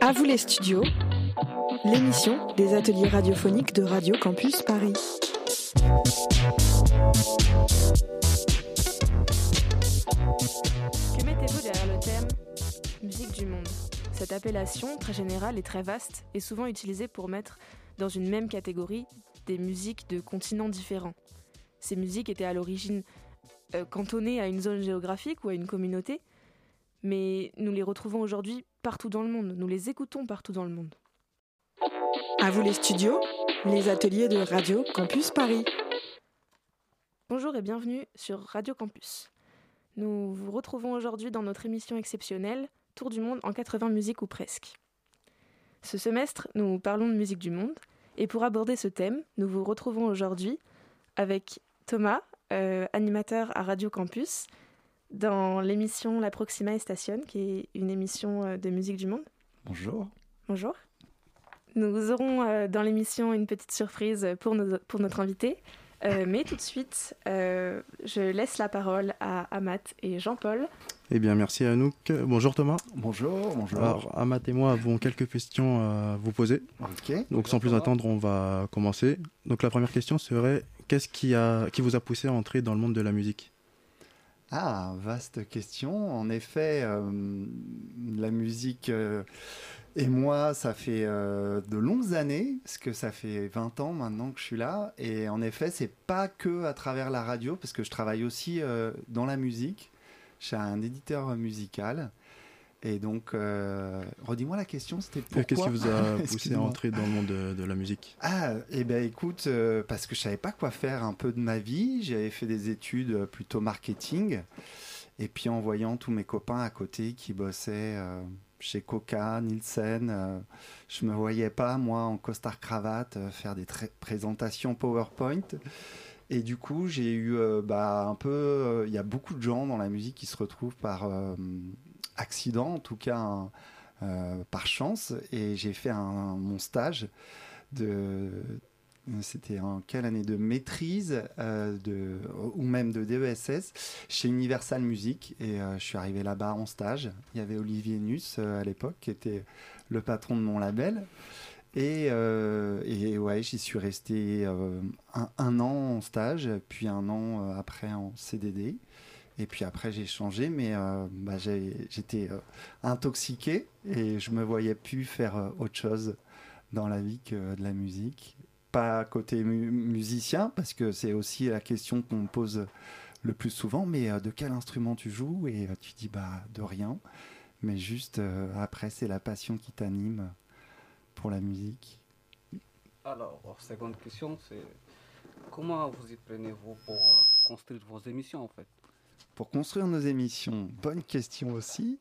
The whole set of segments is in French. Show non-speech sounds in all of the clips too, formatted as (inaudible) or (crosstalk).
À vous les studios, l'émission des ateliers radiophoniques de Radio Campus Paris. Que mettez-vous derrière le terme musique du monde? Cette appellation, très générale et très vaste, est souvent utilisée pour mettre dans une même catégorie des musiques de continents différents. Ces musiques étaient à l'origine euh, cantonnées à une zone géographique ou à une communauté, mais nous les retrouvons aujourd'hui partout dans le monde, nous les écoutons partout dans le monde. À vous les studios, les ateliers de Radio Campus Paris. Bonjour et bienvenue sur Radio Campus. Nous vous retrouvons aujourd'hui dans notre émission exceptionnelle Tour du monde en 80 musiques ou presque. Ce semestre, nous parlons de musique du monde et pour aborder ce thème, nous vous retrouvons aujourd'hui avec Thomas, euh, animateur à Radio Campus, dans l'émission La Proxima Station, qui est une émission euh, de musique du monde. Bonjour. Bonjour. Nous aurons euh, dans l'émission une petite surprise pour, nos, pour notre invité. (laughs) mais tout de suite, je laisse la parole à Amat et Jean-Paul. Eh bien, merci Anouk. Bonjour Thomas. Bonjour, bonjour. Alors, Amat et moi avons quelques questions à vous poser. Ok. Donc, sans plus attendre, on va commencer. Donc, la première question serait qu'est-ce qui, a, qui vous a poussé à entrer dans le monde de la musique? Ah, vaste question. En effet, euh, la musique euh, et moi, ça fait euh, de longues années, parce que ça fait 20 ans maintenant que je suis là. Et en effet, c'est pas que à travers la radio, parce que je travaille aussi dans la musique. Je suis un éditeur musical. Et donc, euh, redis-moi la question, c'était pourquoi Qu'est-ce qui vous a (laughs) poussé à entrer dans le monde de, la musique Ah, eh bien écoute, euh, parce que je savais pas quoi faire un peu de ma vie. J'avais fait des études euh, plutôt marketing. Et puis en voyant tous mes copains à côté qui bossaient chez Coca, Nielsen, je me voyais pas, moi, en costard cravate, faire des présentations PowerPoint. Et du coup, j'ai eu bah, un peu. Il y a beaucoup de gens dans la musique qui se retrouvent par accident, en tout cas euh, par chance, et j'ai fait un, mon stage de c'était en quelle année de maîtrise euh, de, ou même de DESS chez Universal Music. Et euh, je suis arrivé là-bas en stage. Il y avait Olivier Nuss à l'époque qui était le patron de mon label. Et, et ouais j'y suis resté un, an en stage puis un an après en CDD et puis après, j'ai changé, mais euh, bah, j'étais euh, intoxiqué et je me voyais plus faire euh, autre chose dans la vie que de la musique. Pas côté musicien, parce que c'est aussi la question qu'on me pose le plus souvent, mais de quel instrument tu joues? Et tu dis, bah, de rien. Mais juste, après, c'est la passion qui t'anime pour la musique. Alors, seconde question, c'est comment vous y prenez-vous pour construire vos émissions en fait? Pour construire nos émissions Bonne question aussi.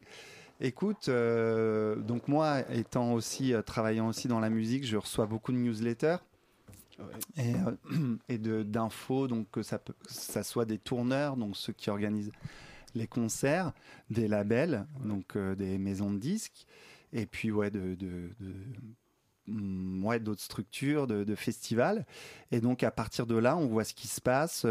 Écoute, euh, donc moi, étant aussi, euh, travaillant aussi dans la musique, je reçois beaucoup de newsletters. Et, euh, (clears throat) d'infos, donc que ça, peut, ça soit des tourneurs, donc ceux qui organisent les concerts, des labels, donc des maisons de disques, et puis ouais, de, de, mm, ouais, d'autres structures, de, de, festivals. Et donc à partir de là, on voit ce qui se passe.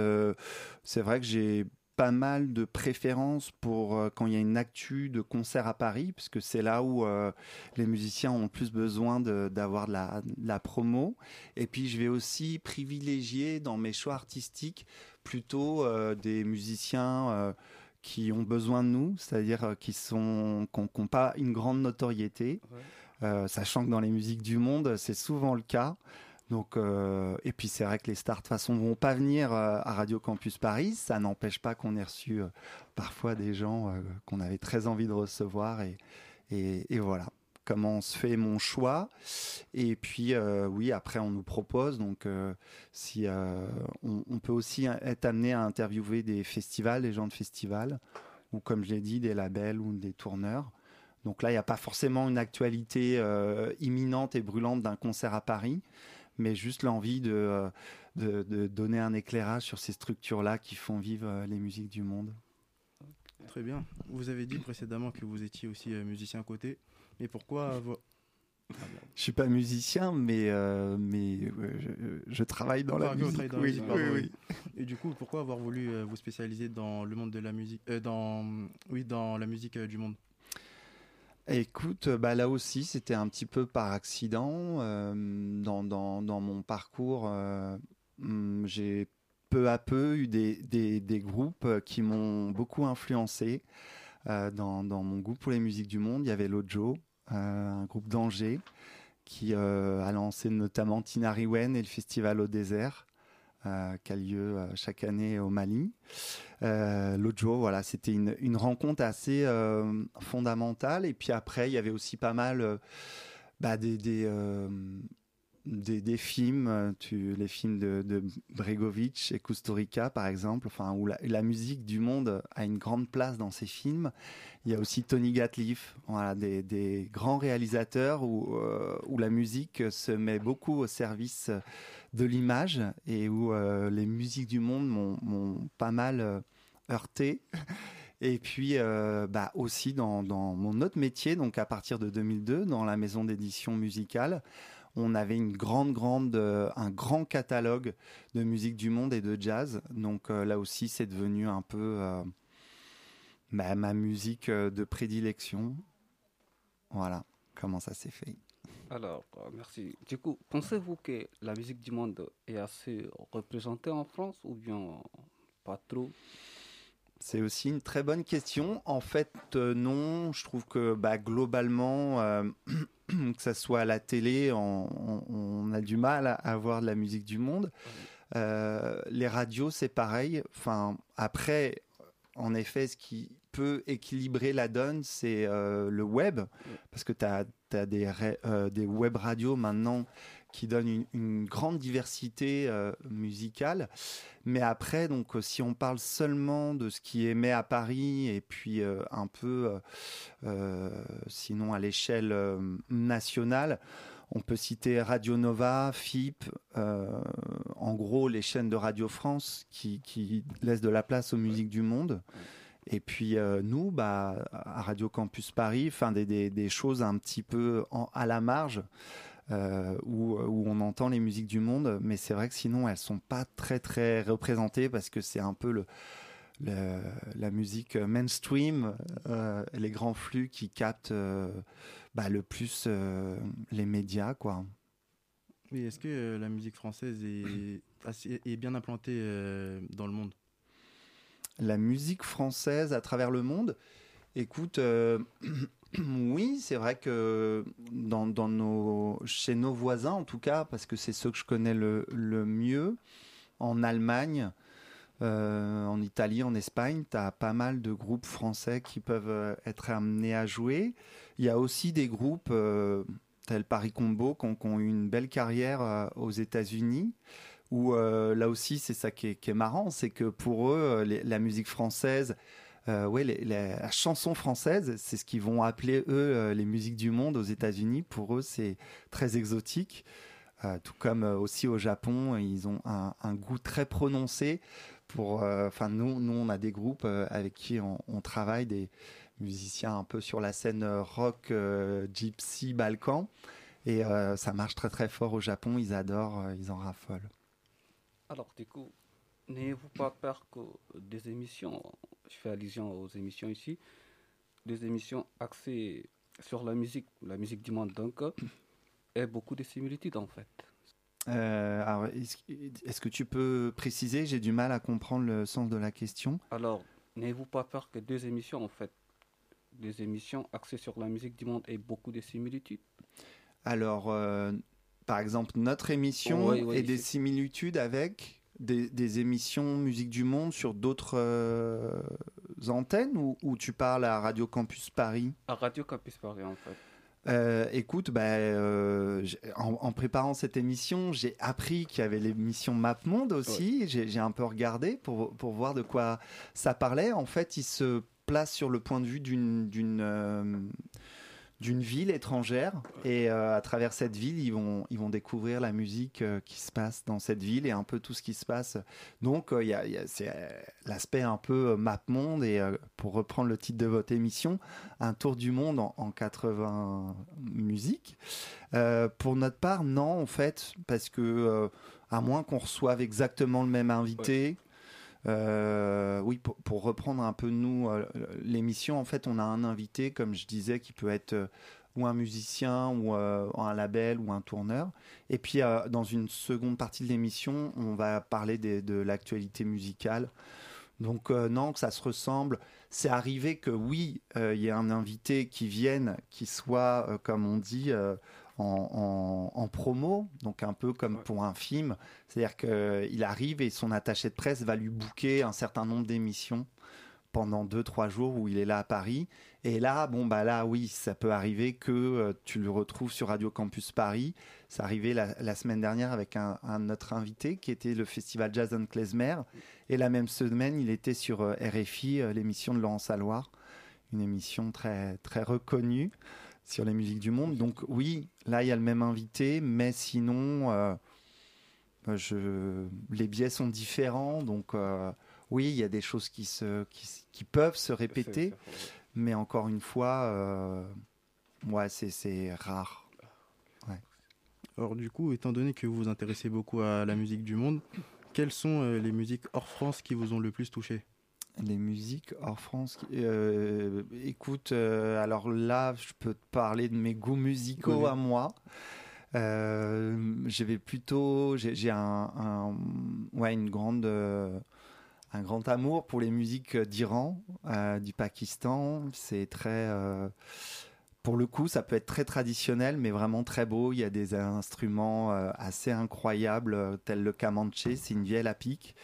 c'est vrai que j'ai pas mal de préférences pour euh, quand il y a une actu de concert à Paris, puisque c'est là où euh, les musiciens ont plus besoin d'avoir de, la, la, promo. Et puis je vais aussi privilégier dans mes choix artistiques plutôt euh, des musiciens qui ont besoin de nous, c'est-à-dire qui sont qui n'ont pas une grande notoriété, sachant que dans les musiques du monde, c'est souvent le cas. Donc, euh, et puis c'est vrai que les stars de toute façon vont pas venir euh, à Radio Campus Paris. Ça n'empêche pas qu'on ait reçu euh, parfois des gens qu'on avait très envie de recevoir et, et, voilà comment se fait mon choix. Et puis, oui, après, on nous propose. Donc, si on, on, peut aussi être amené à interviewer des festivals, des gens de festivals, ou comme je l'ai dit, des labels ou des tourneurs. Donc là, il n'y a pas forcément une actualité imminente et brûlante d'un concert à Paris, mais juste l'envie euh, de, de, donner un éclairage sur ces structures-là qui font vivre euh, les musiques du monde. Très bien. Vous avez dit précédemment que vous étiez aussi euh, musicien à côté, mais pourquoi je suis pas musicien, mais mais je, travaille dans la musique. oui, oui, Et du coup, pourquoi avoir voulu vous spécialiser dans le monde de la musique, dans oui, dans la musique du monde Écoute, bah là aussi, c'était un petit peu par accident. dans, dans, mon parcours, hmm, j'ai peu à peu eu des, groupes qui m'ont beaucoup influencé dans, mon goût pour les musiques du monde. Il y avait Lojo, un groupe d'Angers, qui a lancé notamment Tinariwen et le festival au désert. Euh, qui a lieu euh, chaque année au Mali. Euh, voilà, c'était une, rencontre assez fondamentale. Et puis après, il y avait aussi pas mal bah, des, des, des, films, les films de, de Bregovic et Kusturica, par exemple, enfin, où la, la, musique du monde a une grande place dans ces films. Il y a aussi Tony Gatliff, voilà, des, des grands réalisateurs où, où la musique se met beaucoup au service de l'image et où euh, les musiques du monde m'ont pas mal euh, heurté. (laughs) Et puis euh, bah aussi dans, mon autre métier, donc à partir de 2002, dans la maison d'édition musicale, on avait une grande, grande, un grand catalogue de musique du monde et de jazz. Donc là aussi, c'est devenu un peu bah, ma musique de prédilection. Voilà comment ça s'est fait. Alors, euh, merci. Du coup, pensez-vous que la musique du monde est assez représentée en France ou bien pas trop? C'est aussi une très bonne question. En fait, euh, non. Je trouve que bah, globalement, euh, (clears throat) que ce soit à la télé, on, a du mal à avoir de la musique du monde. les radios, c'est pareil. Enfin, après, en effet, ce qui peut équilibrer la donne, c'est le web, parce que tu as euh, des web radios maintenant qui donnent une, grande diversité euh, musicale. Mais après, donc, euh, si on parle seulement de ce qui émet à Paris et puis un peu, sinon à l'échelle nationale, on peut citer Radio Nova, FIP, en gros les chaînes de Radio France qui laissent de la place aux musiques du monde. Et puis euh, nous, bah, à Radio Campus Paris, enfin des, choses un petit peu à la marge. Euh, où, on entend les musiques du monde, mais c'est vrai que sinon elles sont pas très très représentées parce que c'est un peu le, la musique mainstream, euh, les grands flux qui captent bah, le plus les médias, quoi. Oui, est-ce que la musique française est bien implantée dans le monde? La musique française à travers le monde. Écoute, euh, (clears throat) oui, c'est vrai que dans, nos, chez nos voisins, en tout cas, parce que c'est ceux que je connais le, mieux, en Allemagne, euh, en Italie, en Espagne, tu as pas mal de groupes français qui peuvent euh, être amenés à jouer. Il y a aussi des groupes tels Paris Combo qui ont, eu une belle carrière aux États-Unis où euh, là aussi c'est ça qui est, marrant, c'est que pour eux euh, la musique française, euh, ouais, la chanson française, c'est ce qu'ils vont appeler eux les musiques du monde aux États-Unis. Pour eux, c'est très exotique. tout comme aussi au Japon, ils ont un, goût très prononcé. Pour, enfin, nous, nous, on a des groupes avec qui on, on, travaille, des musiciens un peu sur la scène rock, gypsy, balkan, et ça marche très très fort au Japon. Ils adorent, ils en raffolent. Alors, du coup, n'ayez-vous pas peur que des émissions, je fais allusion aux émissions ici, des émissions axées sur la musique, la musique du monde donc, aient beaucoup de similitudes en fait. Euh, alors, est-ce, que tu peux préciser? J'ai du mal à comprendre le sens de la question. Alors, n'ayez-vous pas peur que deux émissions, en fait, des émissions axées sur la musique du monde aient beaucoup de similitudes? Alors, euh, par exemple, notre émission et des similitudes avec des, émissions Musique du Monde sur d'autres euh, antennes ou, tu parles à Radio Campus Paris? À Radio Campus Paris, en fait. Euh, écoute, bah, euh, en, préparant cette émission, j'ai appris qu'il y avait l'émission MapMonde aussi. J'ai un peu regardé pour, pour voir de quoi ça parlait. En fait, il se place sur le point de vue d'une d'une ville étrangère. Et euh, à travers cette ville ils vont ils vont découvrir la musique euh, qui se passe dans cette ville et un peu tout ce qui se passe. Donc euh, il y a, y a c'est l'aspect un peu map monde et pour reprendre le titre de votre émission un tour du monde en, en 80 musiques. Pour notre part non en fait parce que à moins qu'on reçoive exactement le même invité Euh, oui, pour, reprendre un peu nous l'émission, en fait, on a un invité, comme je disais, qui peut être ou un musicien ou un label ou un tourneur. Et puis dans une seconde partie de l'émission, on va parler de l'actualité musicale. Donc non, que ça se ressemble. C'est arrivé que oui, il y ait un invité qui vienne, qui soit, comme on dit, en, promo, donc un peu comme pour un film. C'est-à-dire qu'il arrive et son attaché de presse va lui booker un certain nombre d'émissions pendant deux trois jours où il est là à Paris. Et là, bon bah là, oui, ça peut arriver que euh, tu le retrouves sur Radio Campus Paris. Ça arrivait la, la semaine dernière avec un, un, autre invité qui était le festival Jason Klezmer. Et la même semaine, il était sur euh, RFI, euh, l'émission de Laurent Saloir, une émission très très reconnue sur les musiques du monde. Donc oui, là il y a le même invité, mais sinon, euh, je... les biais sont différents. Donc euh, oui, il y a des choses qui, se, qui, peuvent se répéter, mais encore une fois, euh, ouais, c'est rare. Alors du coup, étant donné que vous vous intéressez beaucoup à la musique du monde, quelles sont les musiques hors France qui vous ont le plus touché? Les musiques hors France. Euh, écoute, euh, alors là, je peux te parler de mes goûts musicaux à moi. Euh, j'avais plutôt, j'ai un, ouais, une grande, un grand amour pour les musiques d'Iran, du Pakistan. C'est très, pour le coup, ça peut être très traditionnel, mais vraiment très beau. Il y a des instruments assez incroyables, tels le kamanché, c'est une vielle à pique.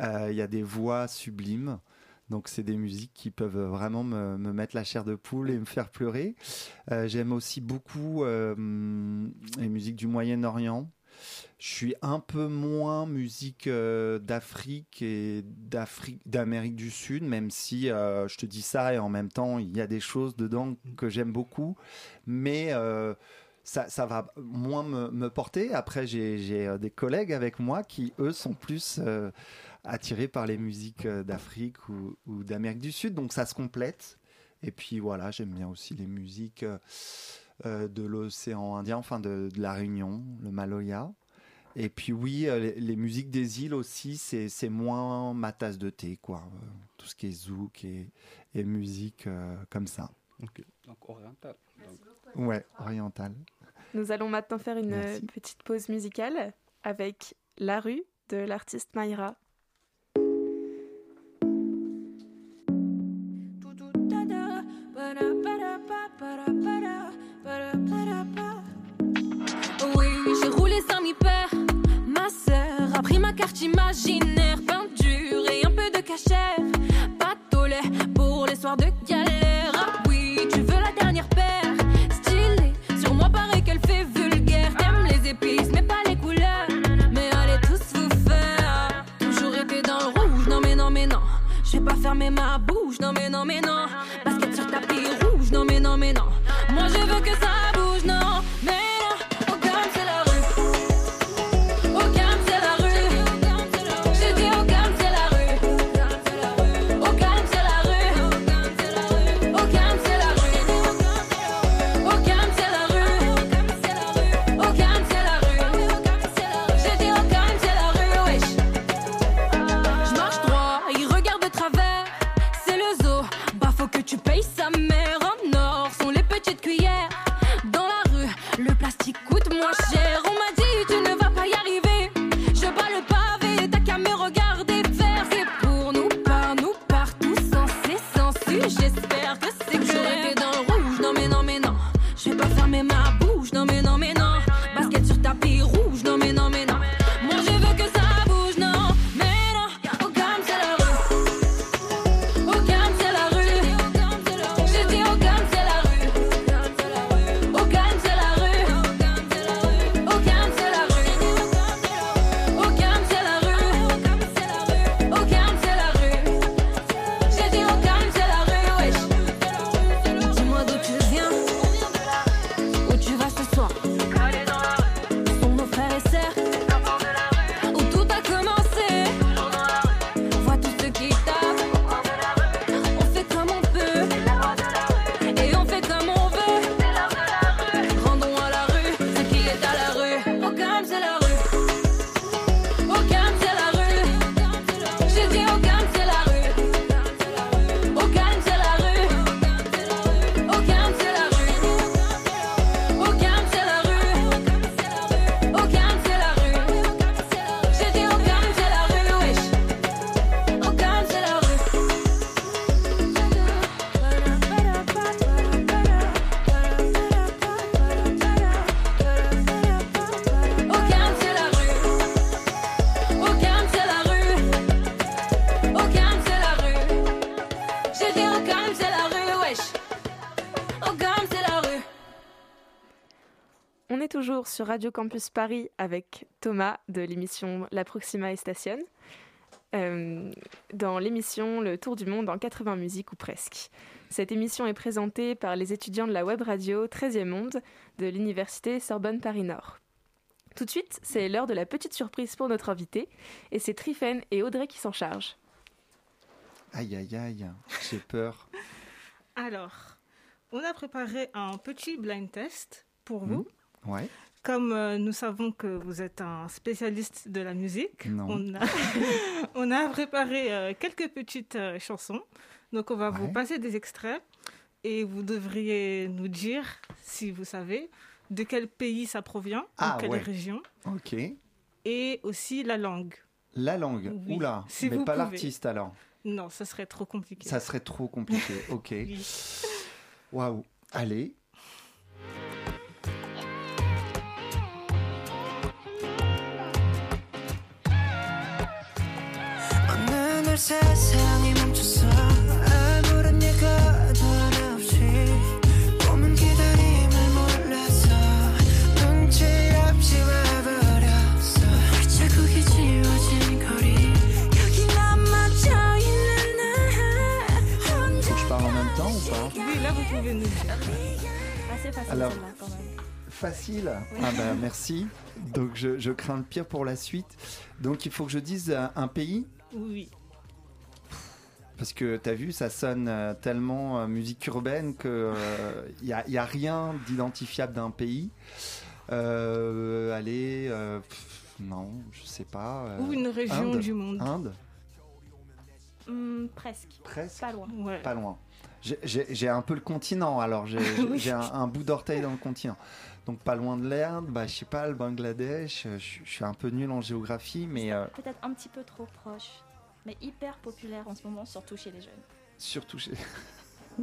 Euh, il y a des voix sublimes. Donc c'est des musiques qui peuvent vraiment me, mettre la chair de poule et me faire pleurer. Euh, j'aime aussi beaucoup euh, les musiques du Moyen-Orient. Je suis un peu moins musique d'Afrique et d'Amérique du Sud, même si je te dis ça et en même temps il y a des choses dedans que j'aime beaucoup. Mais ça, ça, va moins me, me porter. Après, j'ai des collègues avec moi qui, eux, sont plus attiré par les musiques euh, d'Afrique ou, d'Amérique du Sud. Donc ça se complète. Et puis voilà, j'aime bien aussi les musiques euh, euh, de l'océan Indien, enfin de, la Réunion, le Maloya. Et puis oui, les, musiques des îles aussi, c'est moins ma tasse de thé, quoi. tout ce qui est zouk et, et musique comme ça. Donc oriental. Ouais, oriental. Nous allons maintenant faire une petite pause musicale avec La rue de l'artiste Mayra. Imaginaire, peinture et un peu de cachère. Radio Campus Paris avec Thomas de l'émission La Proxima et Station. Euh, dans l'émission Le Tour du Monde en 80 musiques ou presque. Cette émission est présentée par les étudiants de la web radio 13e Monde de l'Université Sorbonne Paris Nord. Tout de suite, c'est l'heure de la petite surprise pour notre invité, et c'est Trifen et Audrey qui s'en chargent. Aïe, aïe, aïe, j'ai peur. Alors, on a préparé un petit blind test pour vous. Ouais. Comme euh, nous savons que vous êtes un spécialiste de la musique, on a, (laughs) on a préparé euh, quelques petites euh, chansons. Donc, on va vous passer des extraits et vous devriez nous dire, si vous savez, de quel pays ça provient, Ah, quelle ouais. région, Ok. et aussi la langue. La langue. Oui, Oula. si mais vous pas l'artiste alors. Non, ça serait trop compliqué. Ça serait trop compliqué. (laughs) Ok. Oui. Waouh. Allez. Même. Facile. Ah bah merci. Donc je, je crains le pire pour la suite. Donc il faut que je dise un, un pays? Oui. Parce que t'as vu, ça sonne euh, tellement euh, musique urbaine que il y, a, y a rien d'identifiable d'un pays. Euh, allez, euh, pff, non, je sais pas. euh, Ou une région Inde. du monde. Inde, Hmm, presque, presque. pas loin. Ouais. Pas loin. J'ai- un peu le continent, alors j'ai (laughs) Oui. un, un bout d'orteil dans le continent. Donc pas loin de l'Inde, bah, je sais pas, le Bangladesh, euh, je, je suis un peu nul en géographie, mais euh, Peut-être un petit peu trop proche, mais hyper populaire en ce moment, surtout chez les jeunes. surtout chez... (laughs)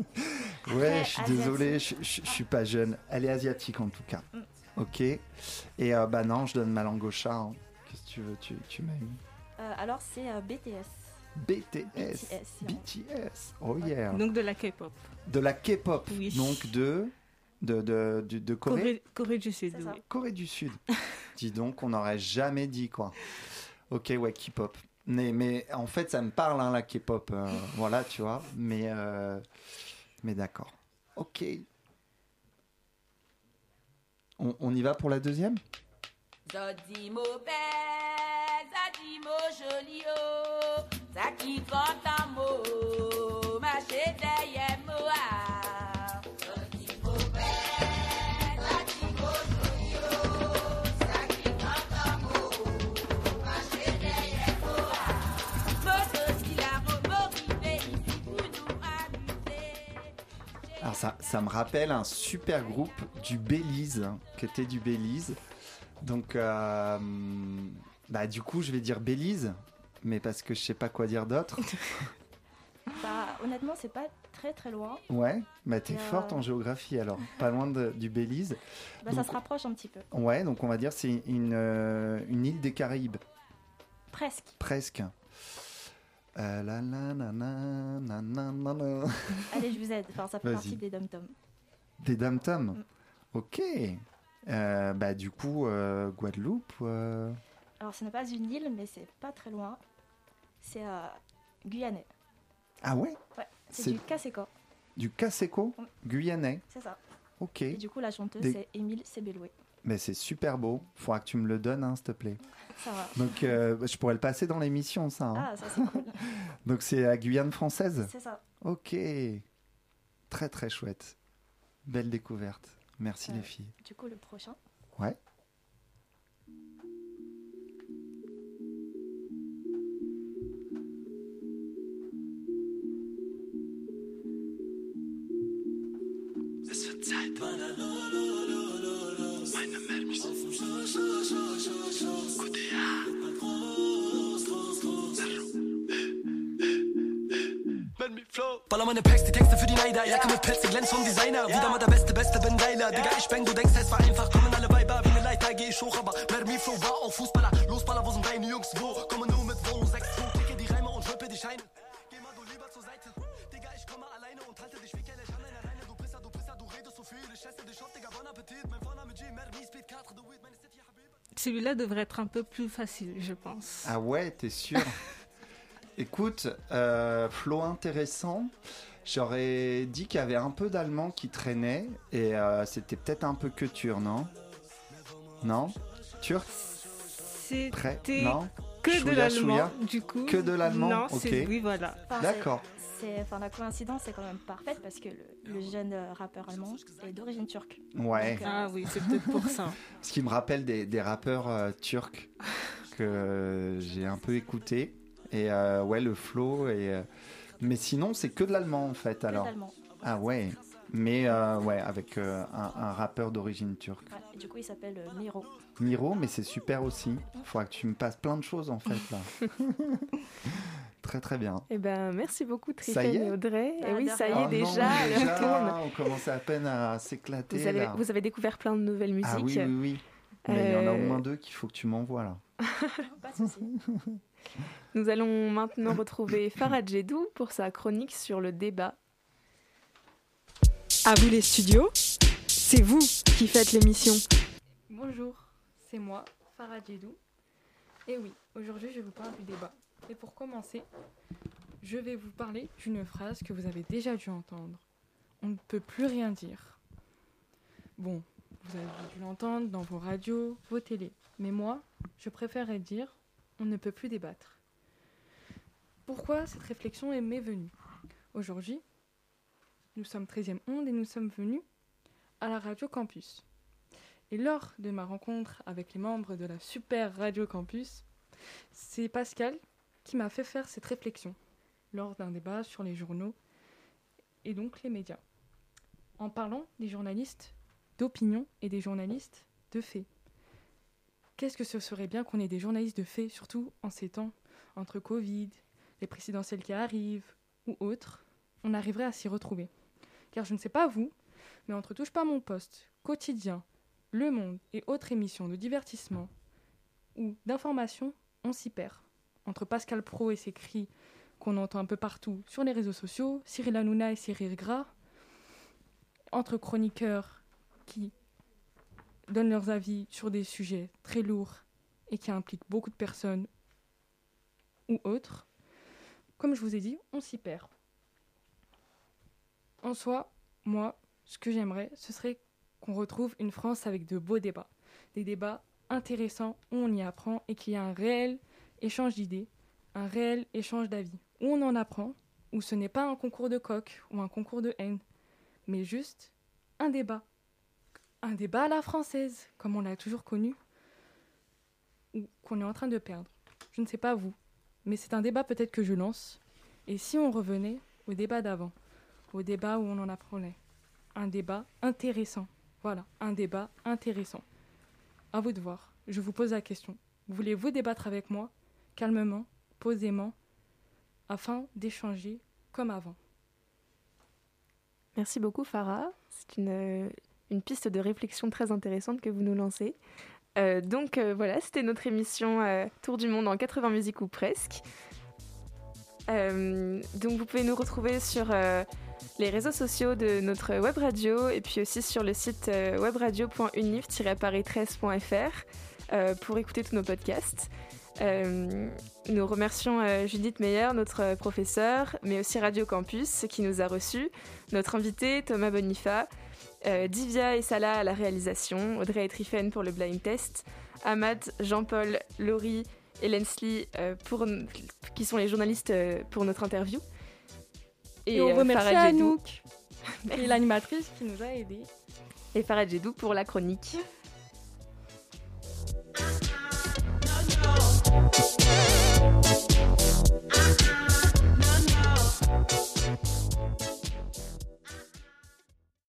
ouais, je suis désolé, je, je- je suis pas jeune. Elle est asiatique en tout cas. Mm. Ok. Et euh, bah non, je donne ma langue au chat. hein. Qu'est-ce que tu veux Tu, tu m'as eu Euh, alors c'est euh, BTS. BTS. BTS, BTS. Oh yeah. Donc de la K-pop. De la K-pop. Oui. Donc de de, de, de, de Corée. Corée, Corée du Sud. Oui. Corée du Sud. (laughs) Dis donc, on n'aurait jamais dit quoi. Ok, ouais, K-pop. Mais, mais en fait, ça me parle, hein, la K-pop. euh, (laughs) voilà, tu vois. Mais, euh, mais d'accord. Ok. On, on y va pour la deuxième? Zodimo belle, Zadimo joli oh, Zaki mo, ça, ça me rappelle un super groupe du Belize, hein, qui était du Belize. Donc, euh, bah, du coup, je vais dire Belize, mais parce que je sais pas quoi dire d'autre. (laughs) Bah honnêtement c'est pas très très loin. Ouais, bah t'es euh, forte en géographie alors, pas loin de- du Belize. Bah, ça se rapproche un petit peu. Ouais, donc on va dire c'est une, euh, une île des Caraïbes, Presque. presque. Allez, je vous aide. Enfin, ça fait partie des dom-toms. Des dom-toms. Mm. Ok. Euh, bah, du coup, euh, Guadeloupe. Euh. Alors, ce n'est pas une île, mais c'est pas très loin. C'est guyanais. Ah ouais? Ouais, c'est du Caseco. Du Caseco? Guyanais C'est ça. Ok. Et du coup, la chanteuse, des... c'est Émile Sebelloué. Mais c'est super beau. Faudra que tu me le donnes, hein, s'il te plaît. Ça va. Donc euh, je pourrais le passer dans l'émission, ça. hein. Ah ça c'est cool. (laughs) Donc c'est à Guyane française. c'est ça. Ok. Très très chouette. Belle découverte. Merci Ouais. les filles. Du coup le prochain? Ouais. Wieder mal der Beste, Beste, bin geiler. Digga, ich bang, du denkst, es war einfach. Kommen alle Weiber wie eine Leiter, geh ich hoch, aber Mermi Flow war auch Fußballer. Losballer, wo sind deine Jungs, wo? Komme nur mit Wohnung 6 2, klicke die Reime und rippe die Scheine. Geh mal du lieber zur Seite. Digga, ich komme alleine und halte dich wie Kelle. Kann einer reine, du Pisser, du Pisser, du redest so viel. Ich Celui-là devrait être un peu plus facile, je pense. Ah ouais, t'es sûr? (laughs) Écoute, euh, flow intéressant. J'aurais dit qu'il y avait un peu d'allemand qui traînait et euh, c'était peut-être un peu que turc, non? Non? Turc? Très C'était Non? que de l'allemand, du coup. Que de l'allemand Non, Ok. c'est oui, voilà. Enfin, D'accord. c'est- enfin, la coïncidence est quand même parfaite parce que le, le jeune euh, rappeur allemand est d'origine turque. Ouais. Donc, euh, Ah oui, c'est peut-être pour ça. (laughs) Ce qui me rappelle des, des rappeurs euh, turcs que j'ai un peu écouté. Et euh, ouais, le flow. Et, euh, Mais sinon, c'est que de l'allemand en fait que alors. Ah ouais. Mais euh, ouais, avec euh, un, un rappeur d'origine turque. Ouais, et du coup, il s'appelle euh, Miro. Miro, mais c'est super aussi. Faudra que tu me passes plein de choses en fait là. (laughs) très très bien. Eh ben, merci beaucoup, Ça y Tristan est et Audrey. Bah, et oui, de ça y est, Oh déjà, oui, retourne. On commence à peine à s'éclater. Vous avez, là. vous avez découvert plein de nouvelles musiques. Ah oui, oui, oui. Mais il y en a au moins deux qu'il faut que tu m'envoies là. (laughs) Pas de souci. (laughs) Nous allons maintenant retrouver Farah Jedou pour sa chronique sur le débat. À vous les studios, c'est vous qui faites l'émission. Bonjour, c'est moi, Farah Djedou. Et oui, aujourd'hui je vous parle du débat. Et pour commencer, je vais vous parler d'une phrase que vous avez déjà dû entendre. On ne peut plus rien dire. Bon, vous avez dû l'entendre dans vos radios, vos télés. Mais moi, je préférerais dire on ne peut plus débattre. Pourquoi cette réflexion est m'est venue? Aujourd'hui, nous sommes 13e onde et nous sommes venus à la radio campus. Et lors de ma rencontre avec les membres de la super radio campus, c'est Pascal qui m'a fait faire cette réflexion lors d'un débat sur les journaux et donc les médias. En parlant des journalistes d'opinion et des journalistes de fait. Qu'est-ce que ce serait bien qu'on ait des journalistes de fait, surtout en ces temps, entre Covid, les présidentielles qui arrivent ou autres, on arriverait à s'y retrouver. Car je ne sais pas vous, mais entre Touche pas mon poste, quotidien, Le Monde et autres émissions de divertissement ou d'information, on s'y perd. Entre Pascal Pro et ses cris qu'on entend un peu partout sur les réseaux sociaux, Cyril Hanouna et rires gras, entre chroniqueurs qui donnent leurs avis sur des sujets très lourds et qui impliquent beaucoup de personnes ou autres, comme je vous ai dit, on s'y perd. En soi, moi, ce que j'aimerais, ce serait qu'on retrouve une France avec de beaux débats. Des débats intéressants où on y apprend et qu'il y a un réel échange d'idées, un réel échange d'avis. Où on en apprend, où ce n'est pas un concours de coq ou un concours de haine, mais juste un débat. Un débat à la française, comme on l'a toujours connu, ou qu'on est en train de perdre. Je ne sais pas vous, mais c'est un débat peut-être que je lance. Et si on revenait au débat d'avant, au débat où on en apprenait, un débat intéressant. Voilà, un débat intéressant. À vous de voir. Je vous pose la question. Voulez-vous débattre avec moi, calmement, posément, afin d'échanger comme avant? Merci beaucoup, Farah. C'est une, une piste de réflexion très intéressante que vous nous lancez. Euh, donc euh, voilà, c'était notre émission euh, Tour du monde en 80 musiques ou presque. Donc vous pouvez nous retrouver sur les réseaux sociaux de notre web radio et puis aussi sur le site euh, webradio.unif-paris13.fr euh, pour écouter tous nos podcasts. Nous remercions Judith Meyer, notre professeure, mais aussi Radio Campus qui nous a reçus, notre invité Thomas Bonifa, euh, Divya et Salah à la réalisation, Audrey et Trifen pour le blind test, Ahmad, Jean-Paul, Laurie et Lensley euh, pour, qui sont les journalistes euh, pour notre interview. Et, on euh, remercie. Anouk, qui (laughs) est l'animatrice qui nous a aidés. Et Farah Jedou pour la chronique.